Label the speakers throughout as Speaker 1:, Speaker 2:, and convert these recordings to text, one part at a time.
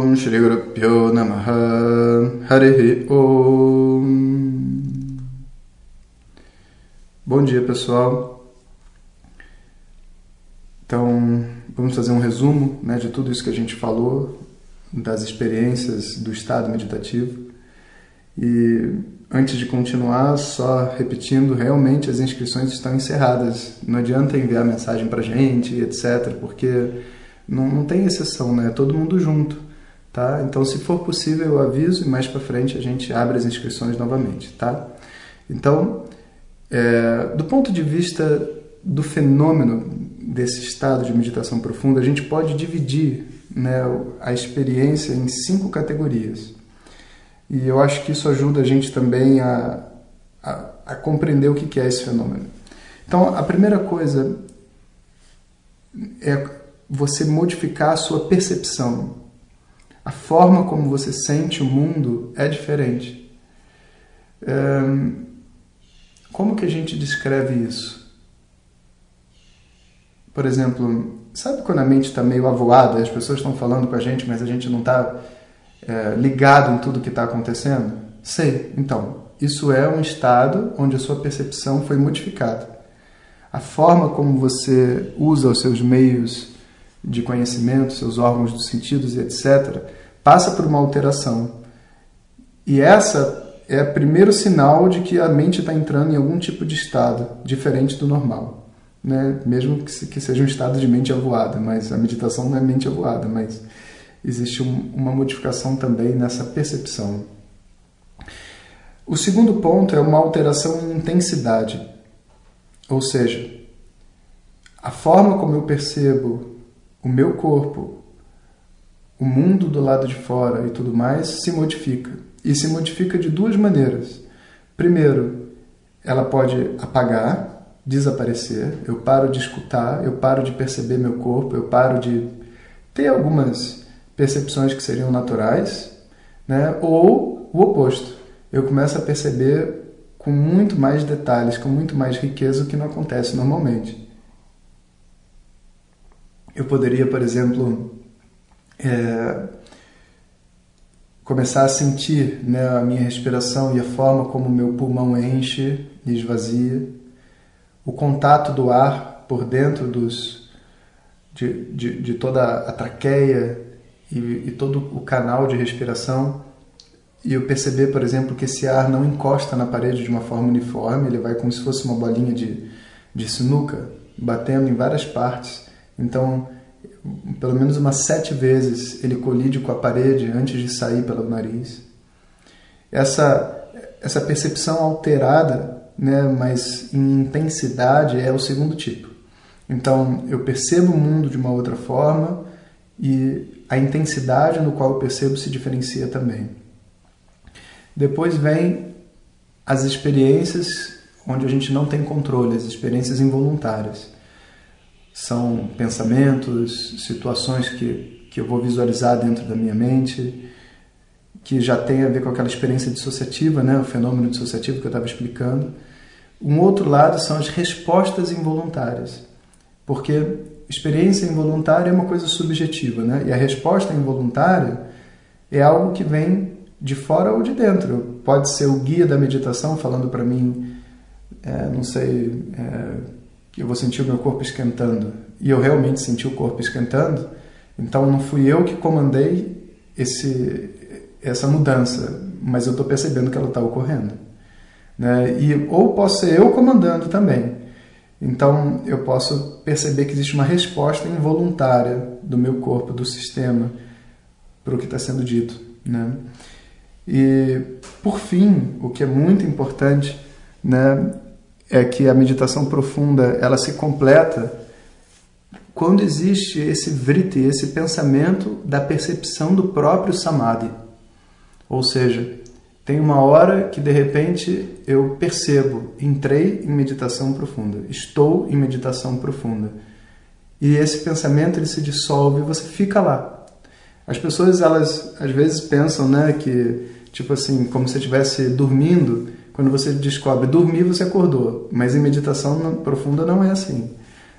Speaker 1: Guru Pyo Namaha Harihi Om Bom dia pessoal Então vamos fazer um resumo né, de tudo isso que a gente falou das experiências do estado meditativo e antes de continuar, só repetindo, realmente as inscrições estão encerradas. Não adianta enviar mensagem para gente, etc., porque não, não tem exceção, né? Todo mundo junto, tá? Então, se for possível, eu aviso e mais para frente a gente abre as inscrições novamente, tá? Então, é, do ponto de vista do fenômeno desse estado de meditação profunda, a gente pode dividir né, a experiência em cinco categorias. E eu acho que isso ajuda a gente também a, a, a compreender o que é esse fenômeno. Então, a primeira coisa é você modificar a sua percepção. A forma como você sente o mundo é diferente. Como que a gente descreve isso? Por exemplo, sabe quando a mente está meio avoada, as pessoas estão falando com a gente, mas a gente não está é, ligado em tudo que está acontecendo? Sei. Então, isso é um estado onde a sua percepção foi modificada. A forma como você usa os seus meios de conhecimento, seus órgãos dos sentidos e etc., passa por uma alteração. E essa é o primeiro sinal de que a mente está entrando em algum tipo de estado diferente do normal. Né? Mesmo que seja um estado de mente avoada, mas a meditação não é mente avoada, mas existe um, uma modificação também nessa percepção. O segundo ponto é uma alteração em intensidade, ou seja, a forma como eu percebo o meu corpo, o mundo do lado de fora e tudo mais se modifica. E se modifica de duas maneiras. Primeiro, ela pode apagar, desaparecer, eu paro de escutar, eu paro de perceber meu corpo, eu paro de ter algumas percepções que seriam naturais, né? ou o oposto. Eu começo a perceber com muito mais detalhes, com muito mais riqueza o que não acontece normalmente. Eu poderia, por exemplo, é, começar a sentir né, a minha respiração e a forma como o meu pulmão enche e esvazia, o contato do ar por dentro dos, de, de, de toda a traqueia e, e todo o canal de respiração e eu perceber, por exemplo, que esse ar não encosta na parede de uma forma uniforme, ele vai como se fosse uma bolinha de, de sinuca, batendo em várias partes. Então, pelo menos umas sete vezes ele colide com a parede antes de sair pelo nariz. Essa, essa percepção alterada, né, mas em intensidade, é o segundo tipo. Então, eu percebo o mundo de uma outra forma e a intensidade no qual eu percebo se diferencia também. Depois vem as experiências onde a gente não tem controle, as experiências involuntárias. São pensamentos, situações que, que eu vou visualizar dentro da minha mente, que já tem a ver com aquela experiência dissociativa, né? o fenômeno dissociativo que eu estava explicando. Um outro lado são as respostas involuntárias, porque experiência involuntária é uma coisa subjetiva, né? E a resposta involuntária é algo que vem de fora ou de dentro. Pode ser o guia da meditação falando para mim, é, não sei, é, eu vou sentir o meu corpo esquentando. E eu realmente senti o corpo esquentando. Então não fui eu que comandei esse, essa mudança, mas eu estou percebendo que ela está ocorrendo. Né? E, ou posso ser eu comandando também. Então eu posso perceber que existe uma resposta involuntária do meu corpo, do sistema, para o que está sendo dito. Né? E por fim, o que é muito importante, né, é que a meditação profunda ela se completa quando existe esse vritti, esse pensamento da percepção do próprio samadhi. Ou seja, Tem uma hora que de repente eu percebo, entrei em meditação profunda, estou em meditação profunda. E esse pensamento ele se dissolve e você fica lá. As pessoas elas às vezes pensam, né, que tipo assim, como se estivesse dormindo, quando você descobre dormir você acordou, mas em meditação profunda não é assim,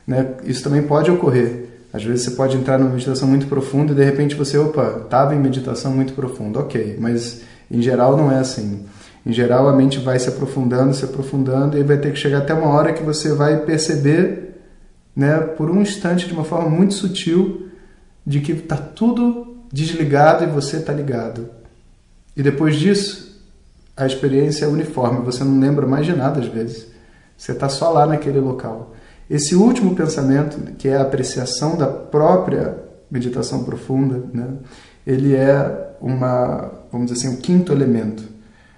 Speaker 1: né? Isso também pode ocorrer. Às vezes você pode entrar numa meditação muito profunda e de repente você, opa, estava em meditação muito profunda, ok, mas em geral não é assim. Em geral a mente vai se aprofundando, se aprofundando e vai ter que chegar até uma hora que você vai perceber, né, por um instante de uma forma muito sutil, de que está tudo desligado e você está ligado. E depois disso, a experiência é uniforme, você não lembra mais de nada às vezes. Você está só lá naquele local. Esse último pensamento, que é a apreciação da própria meditação profunda, né? ele é uma, vamos dizer assim, o um quinto elemento.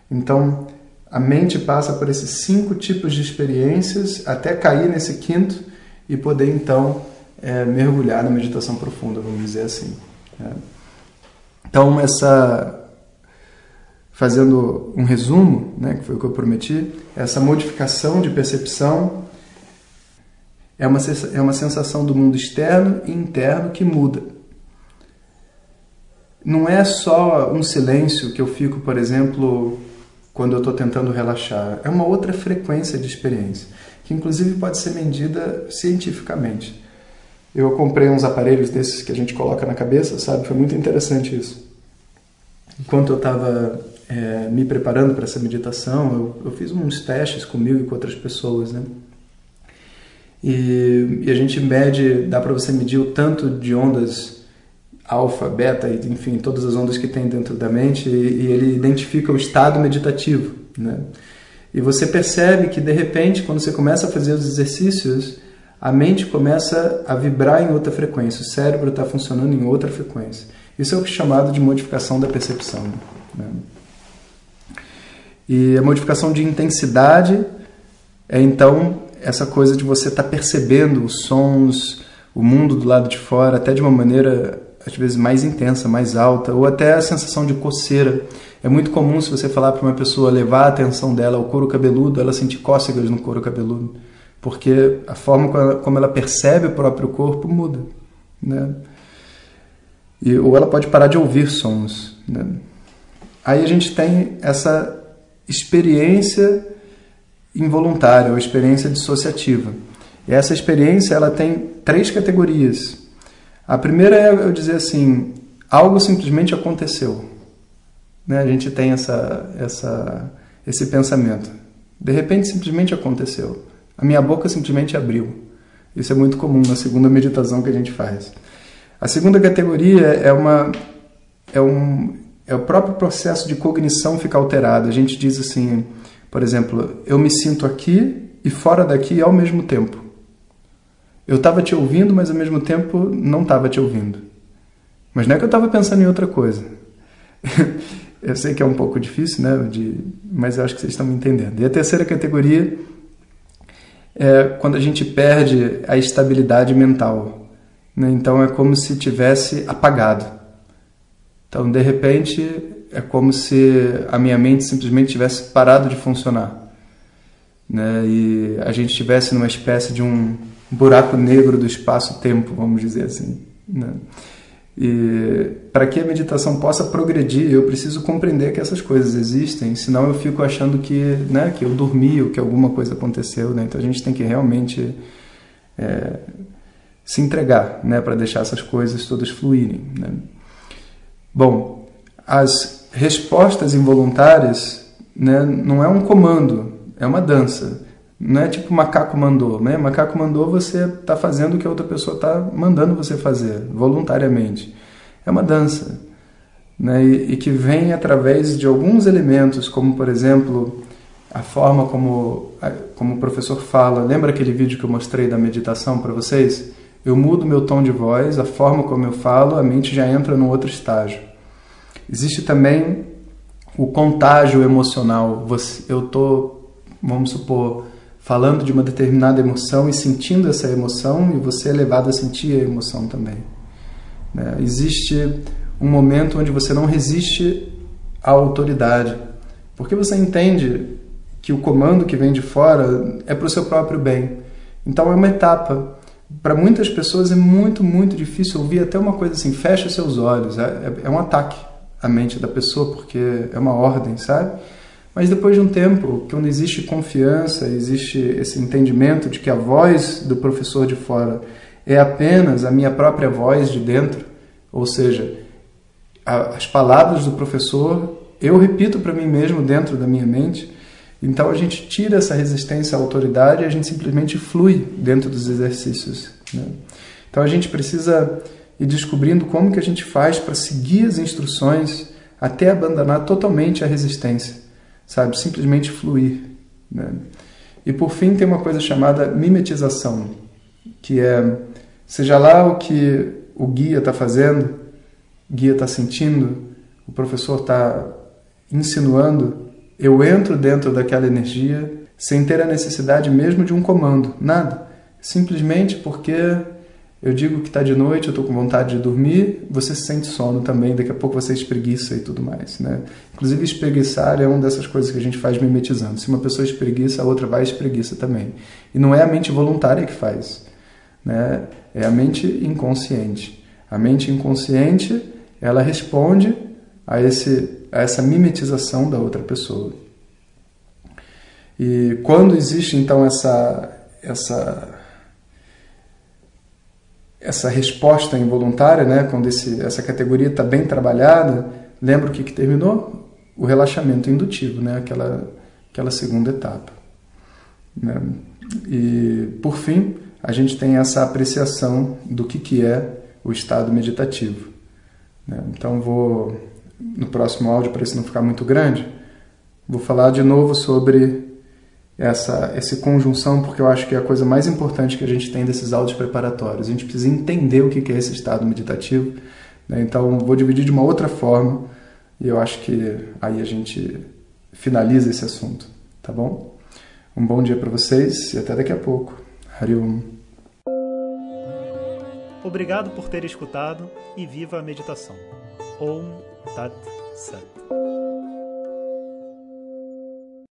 Speaker 1: Então, a mente passa por esses cinco tipos de experiências até cair nesse quinto e poder então é, mergulhar na meditação profunda, vamos dizer assim. Né? Então, essa fazendo um resumo, né, que foi o que eu prometi, essa modificação de percepção é uma, é uma sensação do mundo externo e interno que muda. Não é só um silêncio que eu fico, por exemplo, quando eu estou tentando relaxar. É uma outra frequência de experiência, que inclusive pode ser medida cientificamente. Eu comprei uns aparelhos desses que a gente coloca na cabeça, sabe? Foi muito interessante isso. Enquanto eu estava é, me preparando para essa meditação, eu, eu, fiz uns testes comigo e com outras pessoas, né? E, e a gente mede, dá para você medir o tanto de ondas alfa, beta, enfim, todas as ondas que tem dentro da mente, e, e ele identifica o estado meditativo, né? E você percebe que de repente, quando você começa a fazer os exercícios, a mente começa a vibrar em outra frequência, o cérebro está funcionando em outra frequência. Isso é o é chamado de modificação da percepção. Né? E a modificação de intensidade é então essa coisa de você estar tá percebendo os sons, o mundo do lado de fora, até de uma maneira às vezes mais intensa, mais alta, ou até a sensação de coceira. É muito comum se você falar para uma pessoa levar a atenção dela ao couro cabeludo, ela sentir cócegas no couro cabeludo, porque a forma como ela, percebe o próprio corpo muda, né? E, ou ela pode parar de ouvir sons. Né? Aí a gente tem essa experiência involuntária ou experiência dissociativa. E essa experiência ela tem três categorias. A primeira é eu dizer assim, algo simplesmente aconteceu. Né? A gente tem essa, essa, esse pensamento. De repente simplesmente aconteceu. A minha boca simplesmente abriu. Isso é muito comum na segunda meditação que a gente faz. A segunda categoria é uma é um é o próprio processo de cognição ficar alterado. A gente diz assim, por exemplo, eu me sinto aqui e fora daqui ao mesmo tempo. Eu estava te ouvindo, mas ao mesmo tempo não estava te ouvindo. Mas não é que eu estava pensando em outra coisa. eu sei que é um pouco difícil, né? De, mas eu acho que vocês estão me entendendo. E a terceira categoria é quando a gente perde a estabilidade mental. Né? Então é como se tivesse apagado. Então, de repente, é como se a minha mente simplesmente tivesse parado de funcionar. Né? E a gente estivesse numa espécie de um buraco negro do espaço-tempo, vamos dizer assim. Né? E para que a meditação possa progredir, eu preciso compreender que essas coisas existem, senão eu fico achando que, né, que eu dormi ou que alguma coisa aconteceu. Né? Então a gente tem que realmente é, se entregar né, para deixar essas coisas todas fluírem. Né? Bom, as respostas involuntárias né, não é um comando, é uma dança. Não é tipo macaco mandou, né? Macaco mandou, você está fazendo o que a outra pessoa está mandando você fazer, voluntariamente. É uma dança, né? E, e, que vem através de alguns elementos, como por exemplo a forma como, como o professor fala. Lembra aquele vídeo que eu mostrei da meditação para vocês? Eu mudo meu tom de voz, a forma como eu falo, a mente já entra num outro estágio. Existe também o contágio emocional. Eu estou, vamos supor, falando de uma determinada emoção e sentindo essa emoção, e você é levado a sentir a emoção também. Né? Existe um momento onde você não resiste à autoridade. Porque você entende que o comando que vem de fora é para o seu próprio bem. Então é uma etapa. Para muitas pessoas é muito, muito difícil ouvir até uma coisa assim: fecha seus olhos. É, é, é um ataque à mente da pessoa, porque é uma ordem, sabe? Mas depois de um tempo, quando existe confiança, existe esse entendimento de que a voz do professor de fora é apenas a minha própria voz de dentro, ou seja, a, as palavras do professor eu repito para mim mesmo dentro da minha mente. Então a gente tira essa resistência à autoridade e a gente simplesmente flui dentro dos exercícios. Né? Então a gente precisa ir descobrindo como que a gente faz para seguir as instruções até abandonar totalmente a resistência, sabe? Simplesmente fluir. Né? E por fim tem uma coisa chamada mimetização, que é seja lá o que o guia está fazendo, o guia está sentindo, o professor está insinuando, eu entro dentro daquela energia sem ter a necessidade mesmo de um comando, nada. Simplesmente porque eu digo que está de noite, eu estou com vontade de dormir, você se sente sono também, daqui a pouco você espreguiça e tudo mais. Né? Inclusive, espreguiçar é uma dessas coisas que a gente faz mimetizando. Se uma pessoa espreguiça, a outra vai espreguiça também. E não é a mente voluntária que faz, né? é a mente inconsciente. A mente inconsciente, ela responde a, esse, a essa mimetização da outra pessoa. E quando existe então essa, essa, essa resposta involuntária, né, quando esse, essa categoria está bem trabalhada, lembra o que, que terminou? O relaxamento indutivo, né, aquela, aquela segunda etapa. Né? E, por fim, a gente tem essa apreciação do que, que é o estado meditativo. Né? Então, vou no próximo áudio, para isso não ficar muito grande, vou falar de novo sobre essa, essa conjunção, porque eu acho que é a coisa mais importante que a gente tem desses áudios preparatórios. A gente precisa entender o que é esse estado meditativo. Né? Então, vou dividir de uma outra forma e eu acho que aí a gente finaliza esse assunto, tá bom? Um bom dia para vocês e até daqui a pouco. Hariom.
Speaker 2: Obrigado por ter escutado e viva a meditação. Om तत् सत्